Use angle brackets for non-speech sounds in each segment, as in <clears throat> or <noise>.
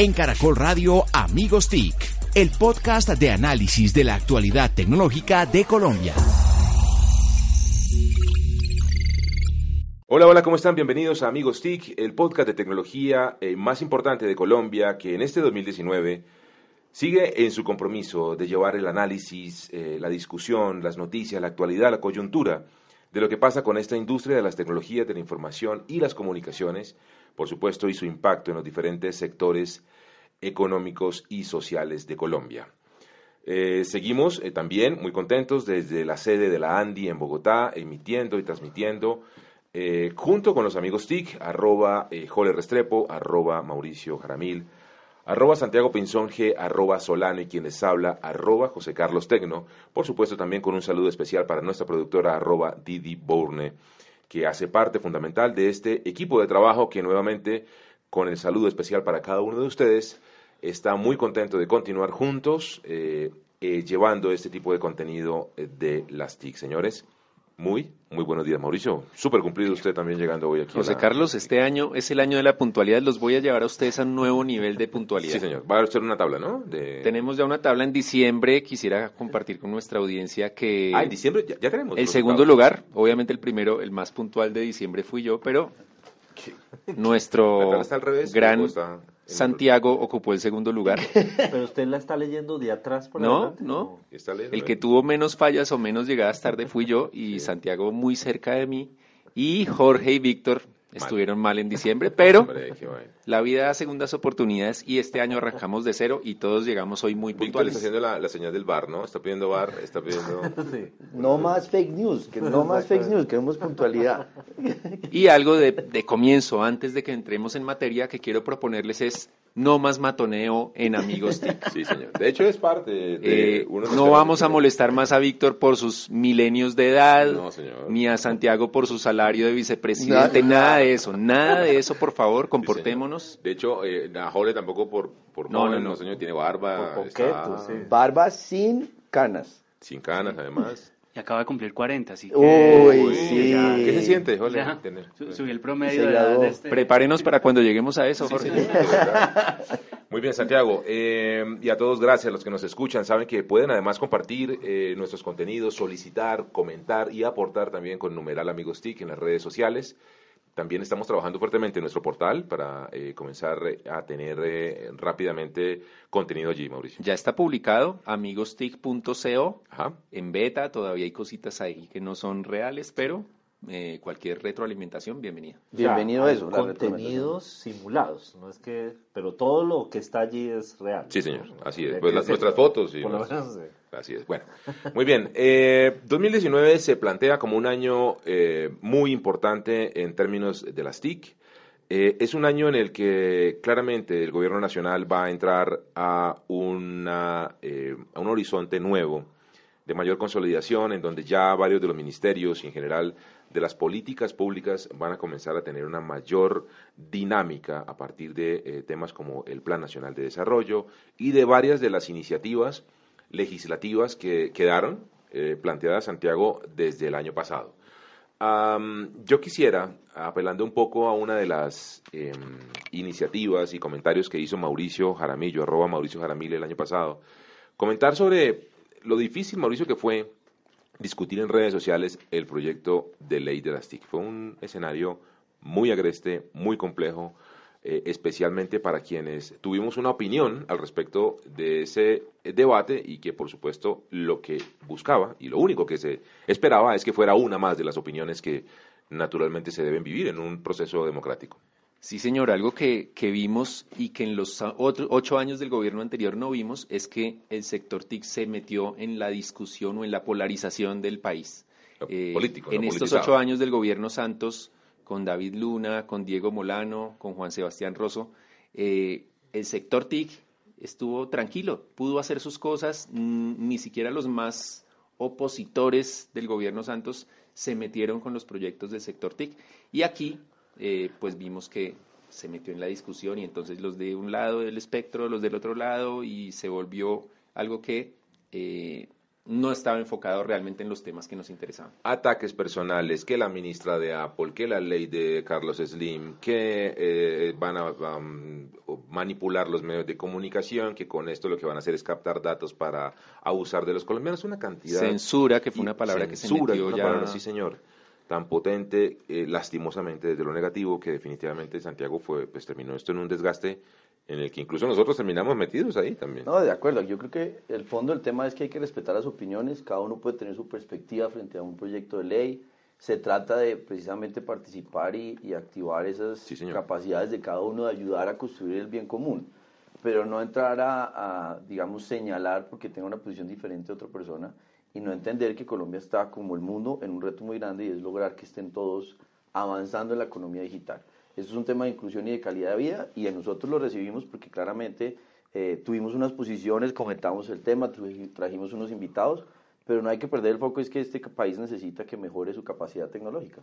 En Caracol Radio Amigos TIC, el podcast de análisis de la actualidad tecnológica de Colombia. Hola, hola, ¿cómo están? Bienvenidos a Amigos TIC, el podcast de tecnología eh, más importante de Colombia que en este 2019 sigue en su compromiso de llevar el análisis, eh, la discusión, las noticias, la actualidad, la coyuntura de lo que pasa con esta industria de las tecnologías de la información y las comunicaciones, por supuesto, y su impacto en los diferentes sectores económicos y sociales de Colombia. Eh, seguimos eh, también muy contentos desde la sede de la ANDI en Bogotá, emitiendo y transmitiendo eh, junto con los amigos TIC, arroba Jole Restrepo, arroba Mauricio Jaramil, arroba Santiago Pinzón G, arroba Solano y quien les habla, arroba José Carlos Tecno. Por supuesto, también con un saludo especial para nuestra productora, arroba Didi Bourne, que hace parte fundamental de este equipo de trabajo que nuevamente, con el saludo especial para cada uno de ustedes, está muy contento de continuar juntos eh, eh, llevando este tipo de contenido eh, de las TIC. Señores, muy, muy buenos días, Mauricio. Súper cumplido usted también llegando hoy aquí. José Carlos, este año es el año de la puntualidad. Los voy a llevar a ustedes a un nuevo nivel de puntualidad. Sí, señor. Va a ser una tabla, ¿no? Tenemos ya una tabla en diciembre. Quisiera compartir con nuestra audiencia que... Ah, en diciembre ya, tenemos. El segundo lugar, obviamente el primero, el más puntual de diciembre fui yo, pero nuestro gran Santiago ocupó el segundo lugar. <laughs> Pero usted la está leyendo de atrás por No, no. El que tuvo menos fallas o menos llegadas tarde fui yo y <laughs> Santiago muy cerca de mí. Y Jorge y Víctor estuvieron mal en <laughs> diciembre, pero la vida da segundas oportunidades y este año arrancamos de cero y todos llegamos hoy muy puntuales. está haciendo la, señal del bar, ¿no? Está pidiendo bar, está pidiendo... <laughs> No más fake news, que no más fake news, queremos puntualidad. Y algo de, de comienzo, antes de que entremos en materia, que quiero proponerles es no más matoneo en Amigos TIC. <laughs> Sí, señor. De hecho, es parte de... Eh, no vamos a molestar más a Víctor por sus milenios de edad, ni a Santiago por su salario de vicepresidente, nada, de eso, nada de eso, por favor, comportémonos. de hecho, eh, a Jole tampoco por... por no, no, no, señor, tiene barba. Barba sin canas. Sin canas, además. Y acaba de cumplir 40, así que... Uy, sí. ¿Qué se siente, subí el promedio de, este... Prepárenos para cuando lleguemos a eso, Jorge. <laughs> Muy bien, Santiago. Eh, y a todos, gracias a los que nos escuchan. Saben que pueden además compartir eh, nuestros contenidos, solicitar, comentar y aportar también con numeral Amigos TIC en las redes sociales. También estamos trabajando fuertemente en nuestro portal para eh, comenzar eh, a tener eh, rápidamente contenido allí, Mauricio. Ya está publicado, amigostic.co, en beta, todavía hay cositas ahí que no son reales, pero cualquier retroalimentación, bienvenida. Bienvenido a eso. Contenidos simulados, no es que, pero todo lo que está allí es real. Sí, señor, así es. Pues nuestras fotos y... Así es. Bueno, muy bien. Eh, 2019 se plantea como un año eh, muy importante en términos de las TIC. Eh, es un año en el que claramente el gobierno nacional va a entrar a, una, eh, a un horizonte nuevo de mayor consolidación, en donde ya varios de los ministerios y en general de las políticas públicas van a comenzar a tener una mayor dinámica a partir de temas como el Plan Nacional de Desarrollo y de varias de las iniciativas legislativas que quedaron eh, planteadas Santiago desde el año pasado. yo quisiera, apelando un poco a una de las em, iniciativas y comentarios que hizo Mauricio Jaramillo, arroba Mauricio Jaramillo el año pasado, comentar sobre lo difícil, Mauricio, que fue discutir en redes sociales el proyecto de ley de las TIC. Fue un escenario muy agreste, muy complejo, eh, especialmente para quienes tuvimos una opinión al respecto de ese debate y que por supuesto lo que buscaba y lo único que se esperaba es que fuera una más de las opiniones que naturalmente se deben vivir en un proceso democrático. Sí, señor, algo que, vimos y que en los ocho años del gobierno anterior no vimos es que el sector TIC se metió en la discusión o en la polarización del país. Eh, político, en estos ocho años del gobierno Santos con David Luna, con Diego Molano, con Juan Sebastián Rosso, eh, el sector TIC estuvo tranquilo, pudo hacer sus cosas, ni siquiera los más opositores del gobierno Santos se metieron con los proyectos del sector TIC. Y aquí, eh, pues vimos que se metió en la discusión y entonces los de un lado del espectro, los del otro lado, y se volvió algo que eh, no estaba enfocado realmente en los temas que nos interesaban. Ataques personales, que la ministra de Apple, que la ley de Carlos Slim, que eh, van a um, manipular los medios de comunicación, que con esto lo que van a hacer es captar datos para abusar de los colombianos, una cantidad. Censura, que fue una palabra que se metió ya. Palabra, sí, señor tan potente, eh, lastimosamente desde lo negativo, que definitivamente Santiago fue, pues terminó esto en un desgaste en el que incluso nosotros terminamos metidos ahí también. No, de acuerdo. Yo creo que el fondo del tema es que hay que respetar las opiniones. Cada uno puede tener su perspectiva frente a un proyecto de ley. Se trata de precisamente participar y, activar esas capacidades de cada uno de ayudar a construir el bien común. Pero no entrar a, digamos, señalar porque tenga una posición diferente a otra persona y no entender que Colombia está como el mundo en un reto muy grande y es lograr que estén todos avanzando en la economía digital. Esto es un tema de inclusión y de calidad de vida y a nosotros lo recibimos porque claramente eh, tuvimos unas posiciones, comentamos el tema, trajimos unos invitados, pero no hay que perder el foco, es que este país necesita que mejore su capacidad tecnológica.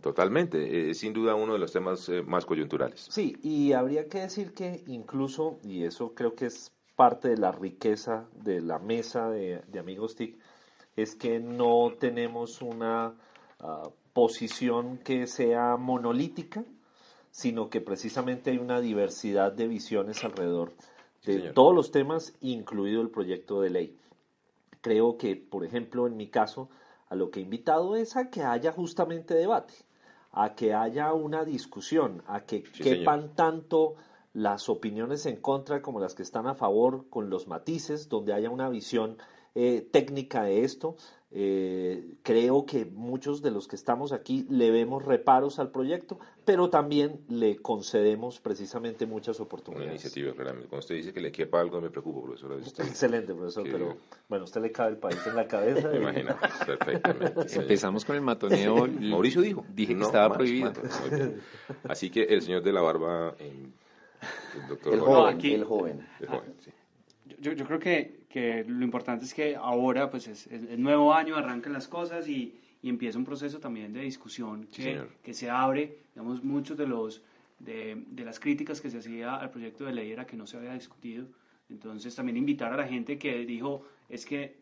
Totalmente, es sin duda uno de los temas eh, más coyunturales. Sí, y habría que decir que incluso, y eso creo que es parte de la riqueza de la mesa de, Amigos TIC, es que no tenemos una ah, posición que sea monolítica, sino que precisamente hay una diversidad de visiones alrededor de todos los temas, incluido el proyecto de ley. Creo que, por ejemplo, en mi caso, a lo que he invitado es a que haya justamente debate, a que haya una discusión, a que quepan tanto las opiniones en contra como las que están a favor, con los matices, donde haya una visión eh, técnica de esto, eh, creo que muchos de los que estamos aquí le vemos reparos al proyecto, pero también le concedemos precisamente muchas oportunidades. Una iniciativa, claramente. Cuando usted dice que le quepa algo, me preocupo, profesor. Excelente, profesor, pero bueno, usted le cabe el país en la cabeza. <laughs> Imagina, perfectamente. Empezamos con el matoneo. <laughs> Mauricio dijo. Dije que estaba prohibido. Así que el señor de la barba, el doctor el joven, el joven. Yo, yo creo que que lo importante es que ahora, pues es el nuevo año, arrancan las cosas y, y, empieza un proceso también de discusión que, que se abre, digamos, muchos de los de, de, las críticas que se hacía al proyecto de ley era que no se había discutido. Entonces también invitar a la gente que dijo, es que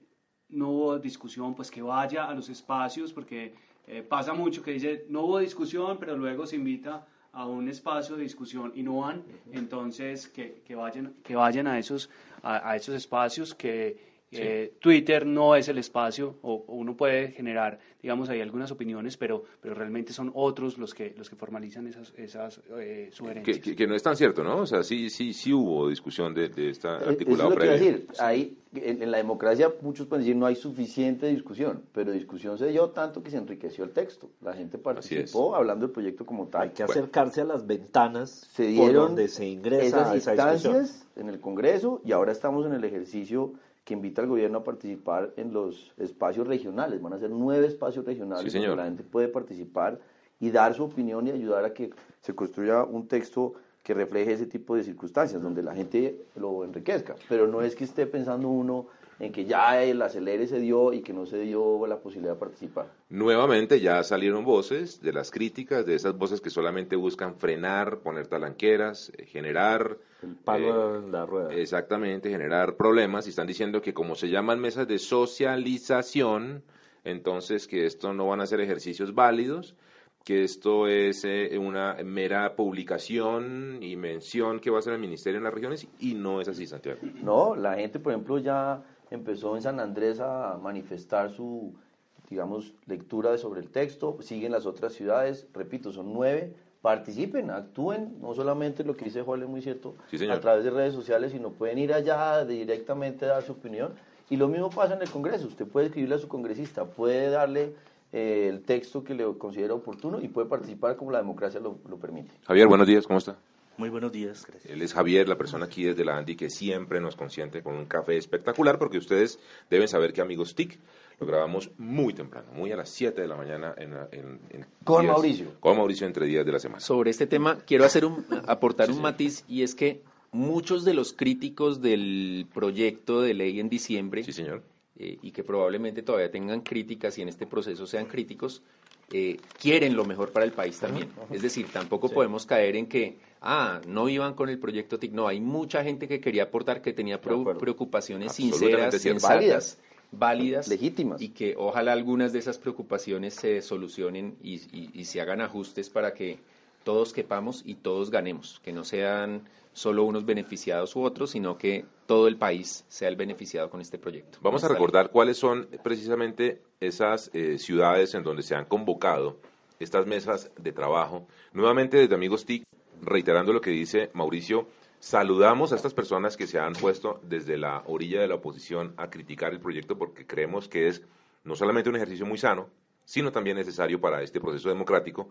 no hubo discusión, pues que vaya a los espacios, porque eh, pasa mucho que dice, no hubo discusión, pero luego se invita a un espacio de discusión y no van, entonces que, que vayan, que vayan a esos a, esos espacios que eh, Twitter no es el espacio, o, uno puede generar, digamos, ahí algunas opiniones, pero, pero realmente son otros los que, los que formalizan esas, esas eh, sugerencias. Que, no es tan cierto, ¿no? O sea, sí, sí, sí hubo discusión de, de esta articulado Eso es lo que decir. Ahí, en, la democracia muchos pueden decir no hay suficiente discusión, pero discusión se dio tanto que se enriqueció el texto. La gente participó hablando del proyecto como tal. Hay que acercarse a las ventanas se dieron por donde se ingresa esas instancias en el Congreso y ahora estamos en el ejercicio que invita al gobierno a participar en los espacios regionales. Van a ser nueve espacios regionales donde la gente puede participar y dar su opinión y ayudar a que se construya un texto que refleje ese tipo de circunstancias, donde la gente lo enriquezca. Pero no es que esté pensando uno en que ya el acelere se dio y que no se dio la posibilidad de participar. Nuevamente ya salieron voces de las críticas, de esas voces que solamente buscan frenar, poner talanqueras, eh, generar... El palo eh, en la rueda. Exactamente, generar problemas y están diciendo que como se llaman mesas de socialización, entonces que esto no van a ser ejercicios válidos que esto es eh, una mera publicación y mención que va a hacer el ministerio en las regiones y no es así, Santiago. No, la gente, por ejemplo, ya empezó en San Andrés a manifestar su, digamos, lectura sobre el texto, siguen las otras ciudades, repito, son nueve, participen, actúen, no solamente lo que dice Juan es muy cierto, a través de redes sociales, sino pueden ir allá directamente a dar su opinión. Y lo mismo pasa en el Congreso, usted puede escribirle a su congresista, puede darle eh, el texto que le considera oportuno y puede participar como la democracia lo, lo permite. Javier, buenos días, ¿cómo está? Muy buenos días, gracias. Él es Javier, la persona aquí desde la Andy que siempre nos consiente con un café espectacular, porque ustedes deben saber que Amigos TIC lo grabamos muy temprano, muy a las 7 de la mañana. En, con Mauricio. Con Mauricio entre días de la semana. Sobre este tema, quiero hacer un, aportar un matiz, y es que muchos de los críticos del proyecto de ley en diciembre, sí, señor. Eh, y que probablemente todavía tengan críticas y en este proceso sean críticos, eh, quieren lo mejor para el país también. Es decir, tampoco podemos caer en que ah, no iban con el proyecto TIC. No, hay mucha gente que quería aportar, que tenía preocupaciones sinceras, sensatas. válidas. Legítimas. Y que ojalá algunas de esas preocupaciones se solucionen y, y se hagan ajustes para que todos quepamos y todos ganemos, que no sean solo unos beneficiados u otros, sino que todo el país sea el beneficiado con este proyecto. Vamos a recordar cuáles son precisamente esas eh, ciudades en donde se han convocado estas mesas de trabajo. Nuevamente desde Amigos TIC, reiterando lo que dice Mauricio, saludamos a estas personas que se han puesto desde la orilla de la oposición a criticar el proyecto porque creemos que es no solamente un ejercicio muy sano, sino también necesario para este proceso democrático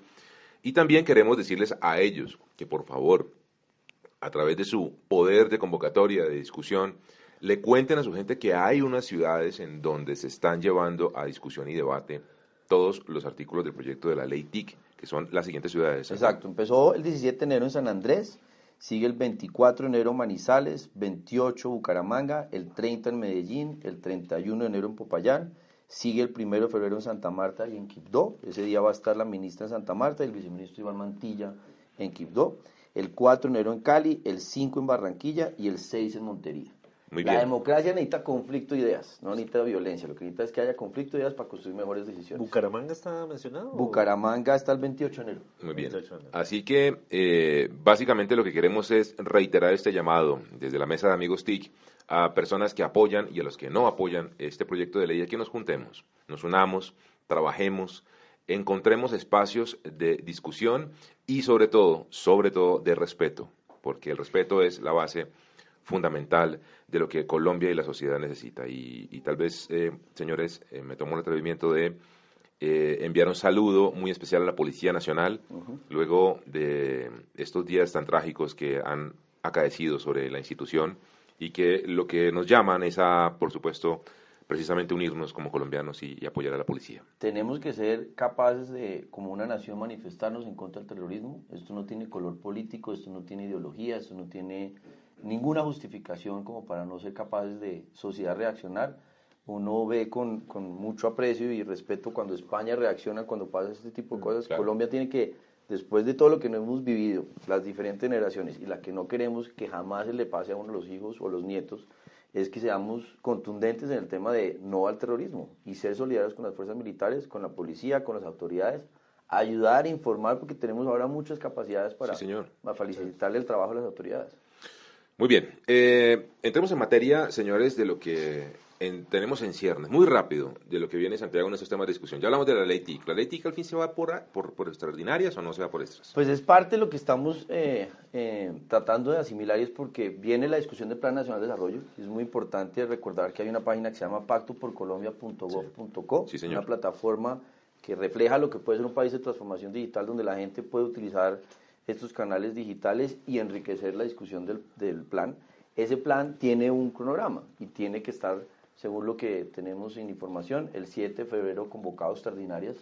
y también queremos decirles a ellos que por favor, a través de su poder de convocatoria, de discusión, le cuenten a su gente que hay unas ciudades en donde se están llevando a discusión y debate todos los artículos del proyecto de la ley TIC, que son las siguientes ciudades. Exacto, empezó el 17 de enero en San Andrés, sigue el 24 de enero Manizales, 28 Bucaramanga, el 30 en Medellín, el 31 de enero en Popayán, Sigue el primero de febrero en Santa Marta y en Quibdó. Ese día va a estar la ministra en Santa Marta y el viceministro Iván Mantilla en Quibdó. El 4 de enero en Cali, el 5 en Barranquilla y el 6 en Montería. la democracia necesita conflicto de ideas, no necesita violencia. Lo que necesita es que haya conflicto de ideas para construir mejores decisiones. ¿Bucaramanga está mencionado? Bucaramanga está el 28 de enero. Muy bien. Así que eh, básicamente lo que queremos es reiterar este llamado desde la mesa de amigos TIC a personas que apoyan y a los que no apoyan este proyecto de ley, a que nos juntemos, nos unamos, trabajemos, encontremos espacios de discusión y sobre todo, sobre todo de respeto, porque el respeto es la base fundamental de lo que Colombia y la sociedad necesita. Y, tal vez, eh, señores, eh, me tomo el atrevimiento de eh, enviar un saludo muy especial a la Policía Nacional, luego de estos días tan trágicos que han acaecido sobre la institución y que lo que nos llaman es a, por supuesto, precisamente unirnos como colombianos y, apoyar a la policía. Tenemos que ser capaces de, como una nación, manifestarnos en contra del terrorismo. Esto no tiene color político, esto no tiene ideología, esto no tiene ninguna justificación como para no ser capaces de sociedad reaccionar. Uno ve con, con mucho aprecio y respeto cuando España reacciona cuando pasa este tipo de cosas. Colombia tiene que después de todo lo que no hemos vivido, las diferentes generaciones y la que no queremos que jamás se le pase a uno de los hijos o los nietos, es que seamos contundentes en el tema de no al terrorismo y ser solidarios con las fuerzas militares, con la policía, con las autoridades, ayudar, informar, porque tenemos ahora muchas capacidades para, facilitarle el trabajo a las autoridades. Muy bien, eh, entremos en materia, señores, de lo que tenemos en ciernes, muy rápido, de lo que viene Santiago en estos temas de discusión. Ya hablamos de la ley TIC. ¿La ley TIC al fin se va por, por, extraordinarias o no se va por extras? Pues es parte de lo que estamos eh, eh, tratando de asimilar y es porque viene la discusión del Plan Nacional de Desarrollo. Es muy importante recordar que hay una página que se llama pactoporcolombia.gov.co, sí, una plataforma que refleja lo que puede ser un país de transformación digital donde la gente puede utilizar estos canales digitales y enriquecer la discusión del, del plan. Ese plan tiene un cronograma y tiene que estar según lo que tenemos en información, el 7 de febrero convocados extraordinarias.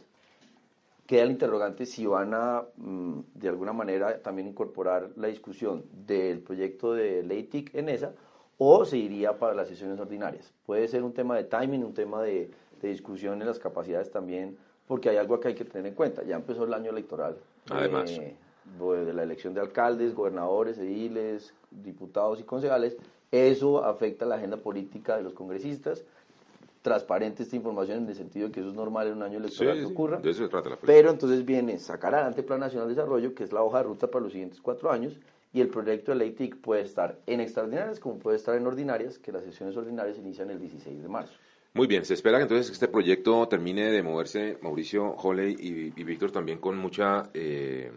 Queda el interrogante si van a, mm, de alguna manera, también incorporar la discusión del proyecto de ley TIC en esa, o se iría para las sesiones ordinarias. Puede ser un tema de timing, un tema de, discusión en las capacidades también, porque hay algo que hay que tener en cuenta. Ya empezó el año electoral. Además. Eh, de la elección de alcaldes, gobernadores, ediles, diputados y concejales, eso afecta la agenda política de los congresistas. Transparente esta información en el sentido de que eso es normal en un año electoral que ocurra. pero entonces viene sacar adelante el Plan Nacional de Desarrollo, que es la hoja de ruta para los siguientes cuatro años, y el proyecto de ley TIC puede estar en extraordinarias como puede estar en ordinarias, que las sesiones ordinarias inician el 16 de marzo. Muy bien, se espera que entonces este proyecto termine de moverse, Mauricio, Holley y, Víctor, también con mucha eh,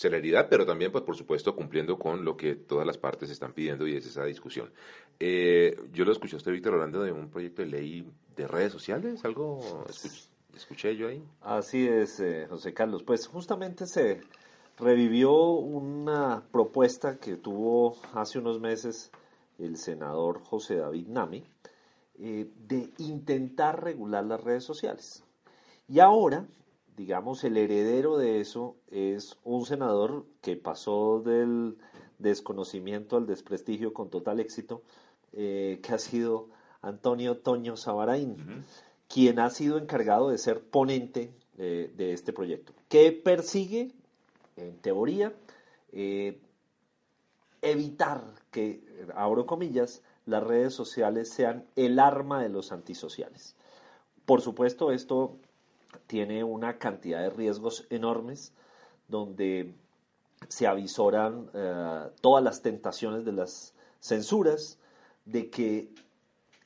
celeridad, pero también, pues, por supuesto, cumpliendo con lo que todas las partes están pidiendo y es esa discusión. Eh, yo lo escuché a usted, Víctor, hablando de un proyecto de ley de redes sociales, ¿algo escuché, yo ahí? Así es, eh, José Carlos. Pues justamente se revivió una propuesta que tuvo hace unos meses el senador José David Nami eh, de intentar regular las redes sociales. Y ahora digamos, el heredero de eso es un senador que pasó del desconocimiento al desprestigio con total éxito, eh, que ha sido Antonio Toño Sabaraín, quien ha sido encargado de ser ponente de este proyecto, que persigue, en teoría, eh, evitar que, abro comillas, las redes sociales sean el arma de los antisociales. Por supuesto, esto tiene una cantidad de riesgos enormes donde se avisoran eh, todas las tentaciones de las censuras, de que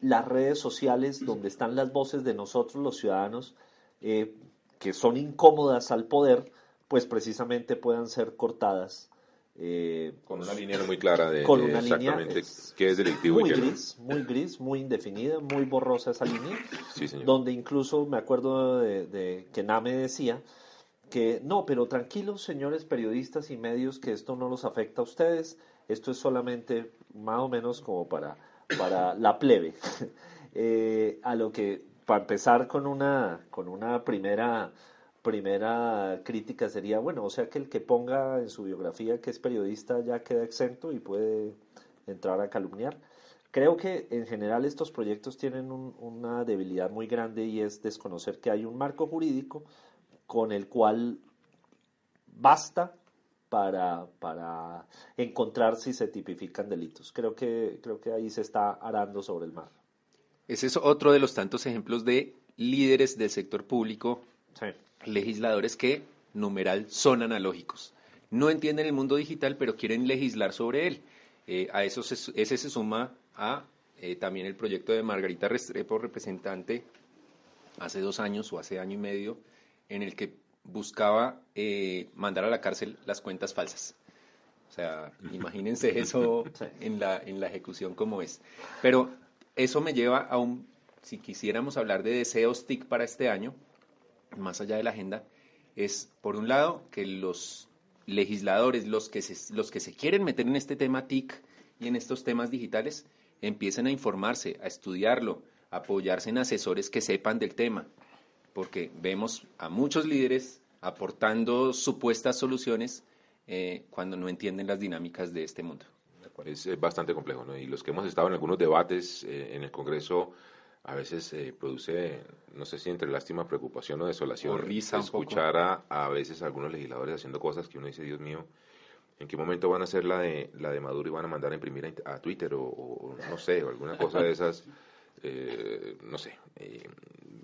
las redes sociales donde están las voces de nosotros los ciudadanos, eh, que son incómodas al poder, pues precisamente puedan ser cortadas. Eh, con una línea muy clara de, con una exactamente qué es delictivo muy y gris, muy gris, muy indefinida, muy borrosa esa línea, donde incluso me acuerdo de, de que Name decía que no, pero tranquilos señores periodistas y medios que esto no los afecta a ustedes, esto es solamente más o menos como para, para la plebe. <laughs> Eh, a lo que, para empezar con una, con una primera, primera crítica sería, bueno, o sea que el que ponga en su biografía que es periodista ya queda exento y puede entrar a calumniar. Creo que en general estos proyectos tienen una debilidad muy grande y es desconocer que hay un marco jurídico con el cual basta para, para encontrar si se tipifican delitos. Creo que, creo que ahí se está arando sobre el mar. Ese es otro de los tantos ejemplos de líderes del sector público, legisladores que, numeral, son analógicos. No entienden el mundo digital, pero quieren legislar sobre él. Eh, a eso ese se suma a eh, también el proyecto de Margarita Restrepo, representante, hace dos años o hace año y medio, en el que buscaba eh, mandar a la cárcel las cuentas falsas. O sea, <laughs> imagínense eso en la, en la ejecución como es. Pero eso me lleva a un, si quisiéramos hablar de deseos TIC para este año, más allá de la agenda, es por un lado que los legisladores, los que se, los que se quieren meter en este tema TIC y en estos temas digitales, empiecen a informarse, a estudiarlo, a apoyarse en asesores que sepan del tema, porque vemos a muchos líderes aportando supuestas soluciones eh, cuando no entienden las dinámicas de este mundo. Es, bastante complejo, ¿no? Y los que hemos estado en algunos debates eh, en el Congreso, a veces eh, produce, no sé si entre lástima, preocupación o desolación, risa escuchar a, a veces a algunos legisladores haciendo cosas que uno dice, Dios mío, ¿en qué momento van a hacer la de, la de Maduro y van a mandar a imprimir a, Twitter o, no sé, o alguna cosa de esas? <laughs> no sé.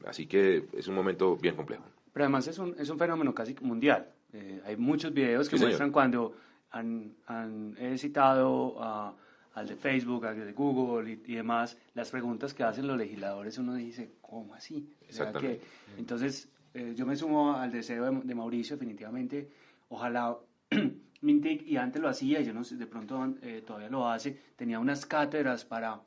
así que es un momento bien complejo. Pero además es un, es un fenómeno casi mundial. Eh, hay muchos videos que muestran cuando han, han citado al de Facebook, al de Google y, demás, las preguntas que hacen los legisladores, uno dice, ¿cómo así? que, entonces, eh, yo me sumo al deseo de, Mauricio, definitivamente, ojalá <clears throat> Mintic, y antes lo hacía, y yo no sé, de pronto eh, todavía lo hace, tenía unas cátedras para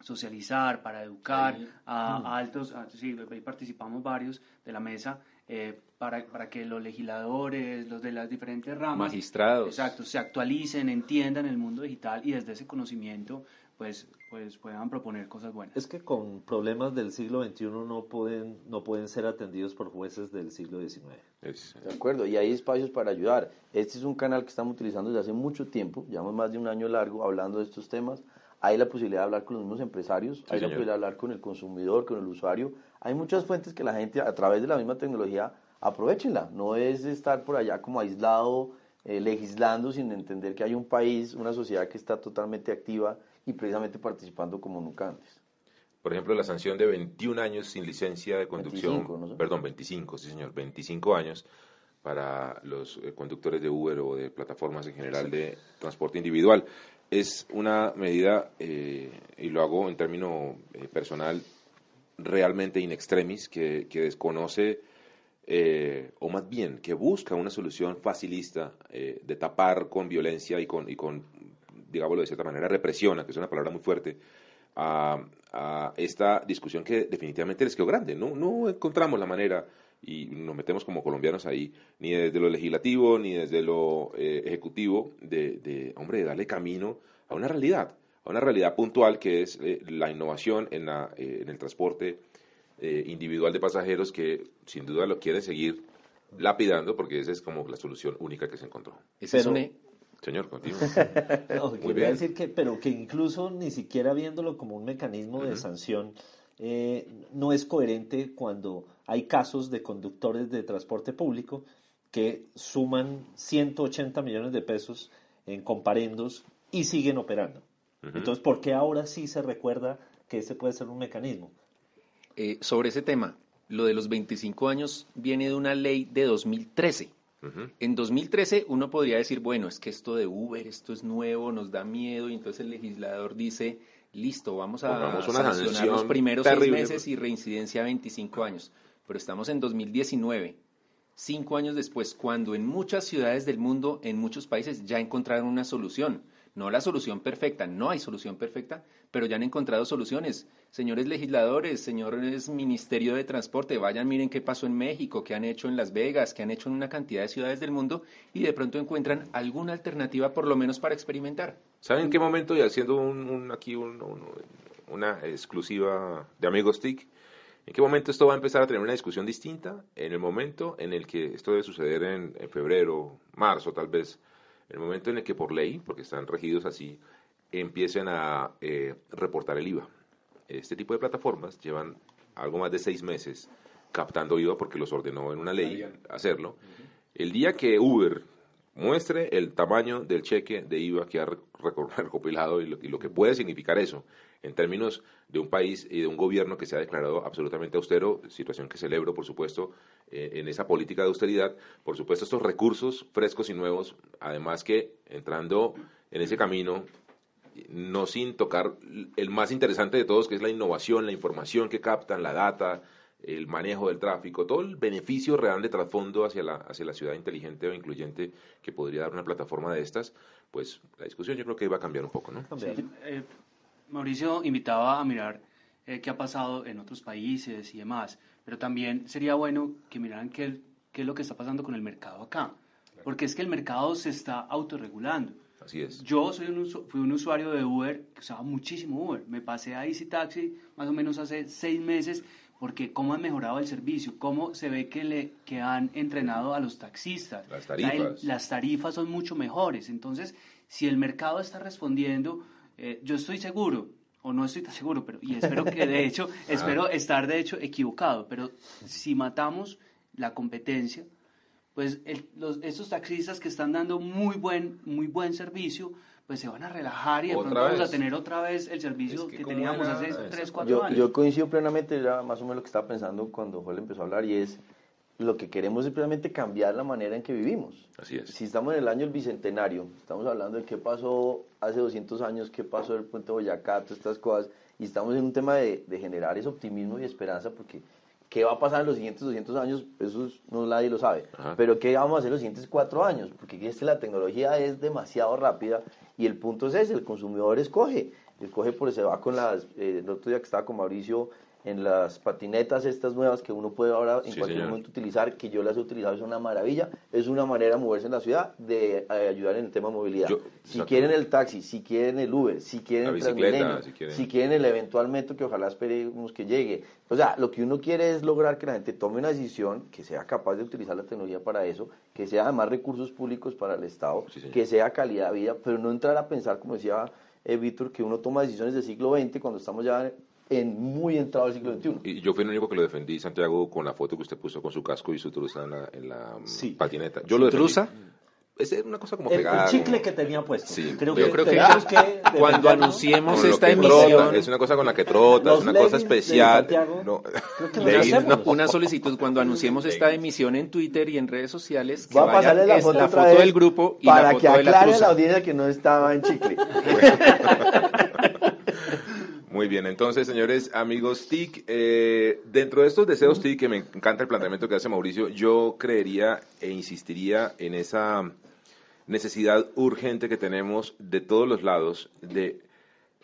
socializar, para educar a, altos, sí, ahí participamos varios de la mesa, eh, para, para, que los legisladores, los de las diferentes ramas, magistrados, exacto, se actualicen, entiendan el mundo digital y desde ese conocimiento pues, pues puedan proponer cosas buenas. Es que con problemas del siglo XXI no pueden, no pueden ser atendidos por jueces del siglo XIX. De acuerdo, y hay espacios para ayudar. Este es un canal que estamos utilizando desde hace mucho tiempo, llevamos más de un año largo hablando de estos temas hay la posibilidad de hablar con los mismos empresarios, hay la posibilidad de hablar con el consumidor, con el usuario. Hay muchas fuentes que la gente a través de la misma tecnología aprovechenla. No es estar por allá como aislado, eh, legislando sin entender que hay un país, una sociedad que está totalmente activa y precisamente participando como nunca antes. Por ejemplo, la sanción de 21 años sin licencia de conducción, perdón, 25, sí señor, 25 años para los eh, conductores de Uber o de plataformas en general de transporte individual. Es una medida, eh, y lo hago en término eh, personal, realmente in extremis, que, desconoce, eh, o más bien, que busca una solución facilista de tapar con violencia y con, y con, digámoslo de cierta manera, represiona, que es una palabra muy fuerte, a, esta discusión que definitivamente les quedó grande. No, no encontramos la manera y nos metemos como colombianos ahí, ni desde lo legislativo, ni desde lo eh, ejecutivo, de, hombre, de darle camino a una realidad, a una realidad puntual que es eh, la innovación eh, en el transporte individual de pasajeros que sin duda lo quieren seguir lapidando porque esa es como la solución única que se encontró. Pero, Señor, continuo. <laughs> Muy bien. decir que, pero que incluso ni siquiera viéndolo como un mecanismo de sanción, no es coherente cuando hay casos de conductores de transporte público que suman 180 millones de pesos en comparendos y siguen operando. Entonces, ¿por qué ahora sí se recuerda que ese puede ser un mecanismo? Eh, sobre ese tema, lo de los 25 años viene de una ley de 2013. En 2013 uno podría decir, bueno, es que esto de Uber, esto es nuevo, nos da miedo, y entonces el legislador dice, listo, vamos a sancionar los primeros seis meses y reincidencia 25 años. Pero estamos en 2019, cinco años después, cuando en muchas ciudades del mundo, en muchos países, ya encontraron una solución no la solución perfecta, no hay solución perfecta, pero ya han encontrado soluciones. Señores legisladores, señores Ministerio de Transporte, vayan, miren qué pasó en México, qué han hecho en Las Vegas, qué han hecho en una cantidad de ciudades del mundo y de pronto encuentran alguna alternativa por lo menos para experimentar. ¿Saben en qué momento, y haciendo un, aquí una exclusiva de Amigos TIC, ¿En qué momento esto va a empezar a tener una discusión distinta? En el momento en el que esto debe suceder en febrero, marzo tal vez, el momento en el que por ley, porque están regidos así, empiecen a eh, reportar el IVA. Este tipo de plataformas llevan algo más de seis meses captando IVA porque los ordenó en una ley hacerlo. El día que Uber muestre el tamaño del cheque de IVA que ha <laughs> recopilado y lo, que puede significar eso en términos de un país y de un gobierno que se ha declarado absolutamente austero, situación que celebro, por supuesto, eh, en esa política de austeridad, por supuesto, estos recursos frescos y nuevos, además que entrando en ese camino, no sin tocar el más interesante de todos, que es la innovación, la información que captan, la data, el manejo del tráfico, todo el beneficio real de trasfondo hacia la, hacia la ciudad inteligente o incluyente que podría dar una plataforma de estas, pues la discusión yo creo que iba a cambiar un poco, ¿no? Eh, Mauricio invitaba a mirar eh, qué ha pasado en otros países y demás, pero también sería bueno que miraran qué, qué es lo que está pasando con el mercado acá, porque es que el mercado se está autorregulando. Así es. Yo soy un, fui un usuario de Uber que usaba muchísimo Uber. Me pasé a Easy Taxi más o menos hace seis meses porque cómo han mejorado el servicio, cómo se ve que, le, que han entrenado a los taxistas. Las tarifas. las tarifas son mucho mejores. Entonces, si el mercado está respondiendo, eh, yo estoy seguro, o no estoy tan seguro, pero y espero que de hecho, <laughs> ah. espero estar de hecho equivocado, pero si matamos la competencia, pues los, estos taxistas que están dando muy buen, muy buen servicio, pues se van a relajar y de pronto vamos a tener otra vez el servicio que, teníamos hace 3, 4 años. Yo coincido plenamente, ya más o menos lo que estaba pensando cuando Joel empezó a hablar y es lo que queremos es realmente cambiar la manera en que vivimos. Así es. Si estamos en el año del Bicentenario, estamos hablando de qué pasó hace 200 años, qué pasó del puente Boyacá, todas estas cosas, y estamos en un tema de, de generar ese optimismo y esperanza porque ¿Qué va a pasar en los siguientes 200 años? Eso no nadie lo sabe. Pero ¿qué vamos a hacer en los siguientes cuatro años? Porque la tecnología es demasiado rápida y el punto es ese, el consumidor escoge. Escoge por se va con las... Eh, el otro día que estaba con Mauricio en las patinetas estas nuevas que uno puede ahora en cualquier momento utilizar, que yo las he utilizado, es una maravilla, es una manera de moverse en la ciudad, de eh, ayudar en el tema de movilidad. si quieren el taxi, si quieren el Uber, si quieren el Transmilenio, si quieren... el eventual metro que ojalá esperemos que llegue. O sea, lo que uno quiere es lograr que la gente tome una decisión, que sea capaz de utilizar la tecnología para eso, que sea además recursos públicos para el Estado, que sea calidad de vida, pero no entrar a pensar, como decía eh, Víctor, que uno toma decisiones del siglo XX cuando estamos ya en muy entrado al siglo XXI. Y yo fui el único que lo defendí, Santiago, con la foto que usted puso con su casco y su truza en la, en la patineta. Yo lo truza? Es una cosa como el, pegada. El chicle que tenía puesto. Sí. Creo yo creo que, <laughs> cuando anunciemos esta emisión... es una cosa con la que trota, es una cosa especial. No, <laughs> una solicitud cuando anunciemos esta emisión en Twitter y en redes sociales. Que Va a pasarle la foto, la foto del grupo y para la foto que aclare a la audiencia que no estaba en chicle. <laughs> Muy bien, entonces, señores, amigos TIC, eh, dentro de estos deseos TIC, que me encanta el planteamiento que hace Mauricio, yo creería e insistiría en esa necesidad urgente que tenemos de todos los lados de,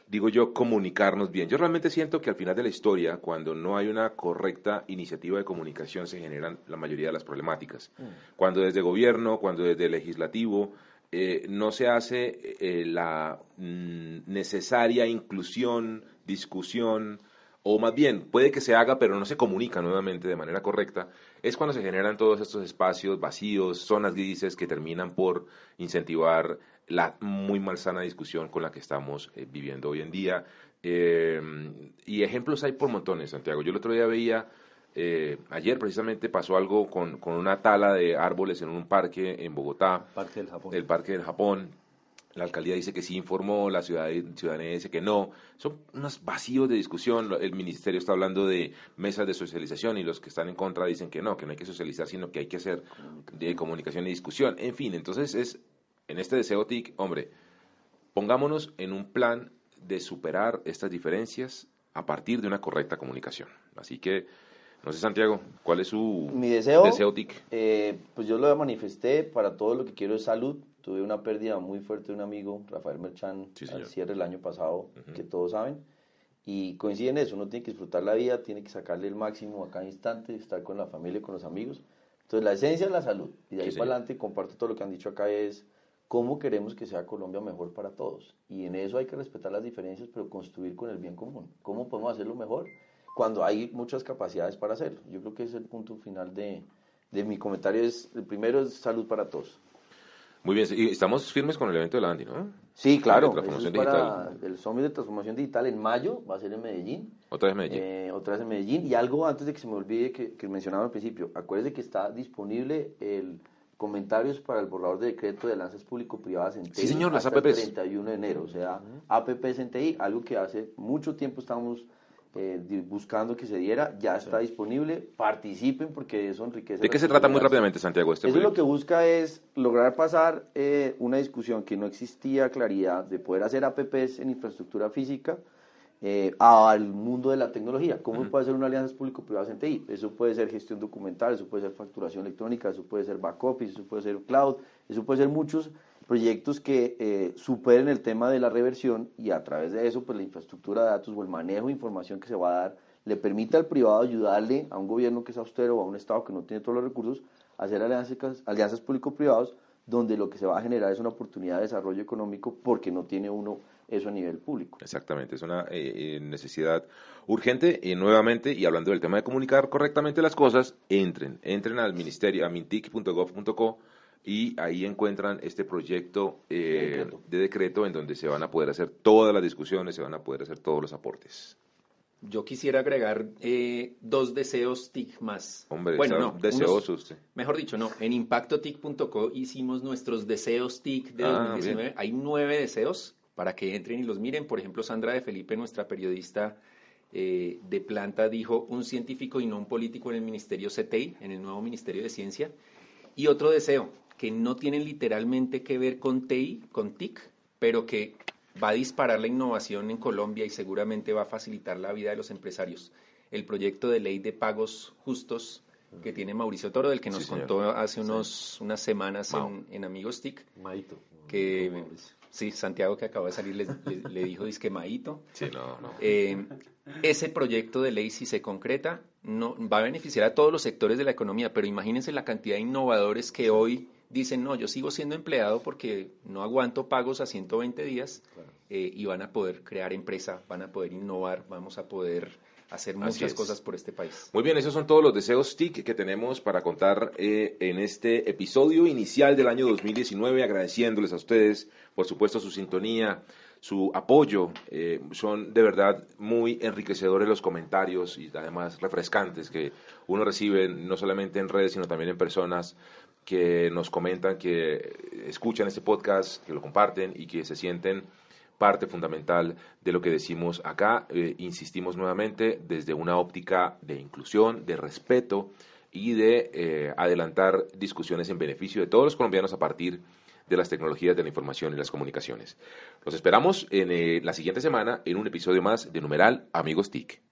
digo yo, comunicarnos bien. Yo realmente siento que al final de la historia, cuando no hay una correcta iniciativa de comunicación, se generan la mayoría de las problemáticas. Mm. Cuando desde gobierno, cuando desde legislativo, eh, no se hace eh, la mm, necesaria inclusión, discusión, o más bien puede que se haga pero no se comunica nuevamente de manera correcta, es cuando se generan todos estos espacios vacíos, zonas grises que terminan por incentivar la muy malsana discusión con la que estamos eh, viviendo hoy en día. y ejemplos hay por montones, Santiago. Yo el otro día veía eh, ayer precisamente pasó algo con, con, una tala de árboles en un parque en Bogotá, parque del Japón. el Parque del Japón, la alcaldía dice que sí informó, la ciudadanía dice que no. Son unos vacíos de discusión. El ministerio está hablando de mesas de socialización y los que están en contra dicen que no, que no hay que socializar, sino que hay que hacer de comunicación y discusión. En fin, entonces es en este deseo TIC, hombre, pongámonos en un plan de superar estas diferencias a partir de una correcta comunicación. Así que, no sé, Santiago, ¿cuál es su Mi deseo, TIC? Eh, pues yo lo manifesté, para todo lo que quiero es salud. Tuve una pérdida muy fuerte de un amigo, Rafael Merchan, al cierre el año pasado, que todos saben. Y coincide en eso, uno tiene que disfrutar la vida, tiene que sacarle el máximo a cada instante, estar con la familia y con los amigos. Entonces la esencia es la salud. Y de ahí para adelante, comparto todo lo que han dicho acá, es cómo queremos que sea Colombia mejor para todos. Y en eso hay que respetar las diferencias, pero construir con el bien común. ¿Cómo podemos hacerlo mejor? Cuando hay muchas capacidades para hacerlo. Yo creo que es el punto final de, de mi comentario. Es, el primero es salud para todos. Muy bien, y estamos firmes con el evento de la Andy, ¿no? Sí, claro. el Summit de Transformación Digital en mayo va a ser en Medellín. Otra vez en Medellín. Eh, otra vez en Medellín. Y algo antes de que se me olvide que, que mencionaba al principio. Acuérdese que está disponible el comentarios para el borrador de decreto de alianzas público-privadas en TI sí, señor, las hasta el 31 de enero. O sea, APPs en TI, algo que hace mucho tiempo estamos eh, buscando que se diera, ya está disponible. Participen porque eso enriquece. ¿De qué se trata muy rápidamente, Santiago? Este eso lo que busca es lograr pasar eh, una discusión que no existía claridad de poder hacer APPs en infraestructura física eh, al mundo de la tecnología. ¿Cómo puede ser una alianza público-privadas en TI? Eso puede ser gestión documental, eso puede ser facturación electrónica, eso puede ser back office, eso puede ser cloud, eso puede ser muchos proyectos que eh, superen el tema de la reversión y a través de eso, pues la infraestructura de datos o el manejo de información que se va a dar le permite al privado ayudarle a un gobierno que es austero o a un Estado que no tiene todos los recursos a hacer alianzas, alianzas público-privados donde lo que se va a generar es una oportunidad de desarrollo económico porque no tiene uno eso a nivel público. Exactamente, es una eh, eh, necesidad urgente y nuevamente, y hablando del tema de comunicar correctamente las cosas, entren, entren al ministerio, a mintic.gov.co y ahí encuentran este proyecto eh, de decreto en donde se van a poder hacer todas las discusiones, se van a poder hacer todos los aportes. Yo quisiera agregar dos deseos TIC más. Hombre, bueno, no, deseosos. mejor dicho, no. En impactotic.co hicimos nuestros deseos TIC de 2019. Ah, Hay nueve deseos para que entren y los miren. Por ejemplo, Sandra de Felipe, nuestra periodista eh, de planta, dijo un científico y no un político en el Ministerio CTI, en el nuevo Ministerio de Ciencia. Y otro deseo, que no tienen literalmente que ver con TI, con TIC, pero que va a disparar la innovación en Colombia y seguramente va a facilitar la vida de los empresarios. El proyecto de ley de pagos justos que tiene Mauricio Toro, del que nos contó hace unos, unas semanas en, en, Amigos TIC. Maito. Que, Sí, Santiago que acaba de salir le, le, dijo disquemadito. Sí, no, no. Eh, ese proyecto de ley, si se concreta, no, va a beneficiar a todos los sectores de la economía, pero imagínense la cantidad de innovadores que hoy dicen, no, yo sigo siendo empleado porque no aguanto pagos a 120 días eh, y van a poder crear empresa, van a poder innovar, vamos a poder hacer muchas cosas por este país. Muy bien, esos son todos los deseos TIC que tenemos para contar eh, en este episodio inicial del año 2019, agradeciéndoles a ustedes, por supuesto, su sintonía, su apoyo. Eh, son de verdad muy enriquecedores los comentarios y además refrescantes que uno recibe no solamente en redes, sino también en personas que nos comentan que escuchan este podcast, que lo comparten y que se sienten parte fundamental de lo que decimos acá. Eh, insistimos nuevamente desde una óptica de inclusión, de respeto y de eh, adelantar discusiones en beneficio de todos los colombianos a partir de las tecnologías de la información y las comunicaciones. Los esperamos en eh, la siguiente semana en un episodio más de Numeral Amigos TIC.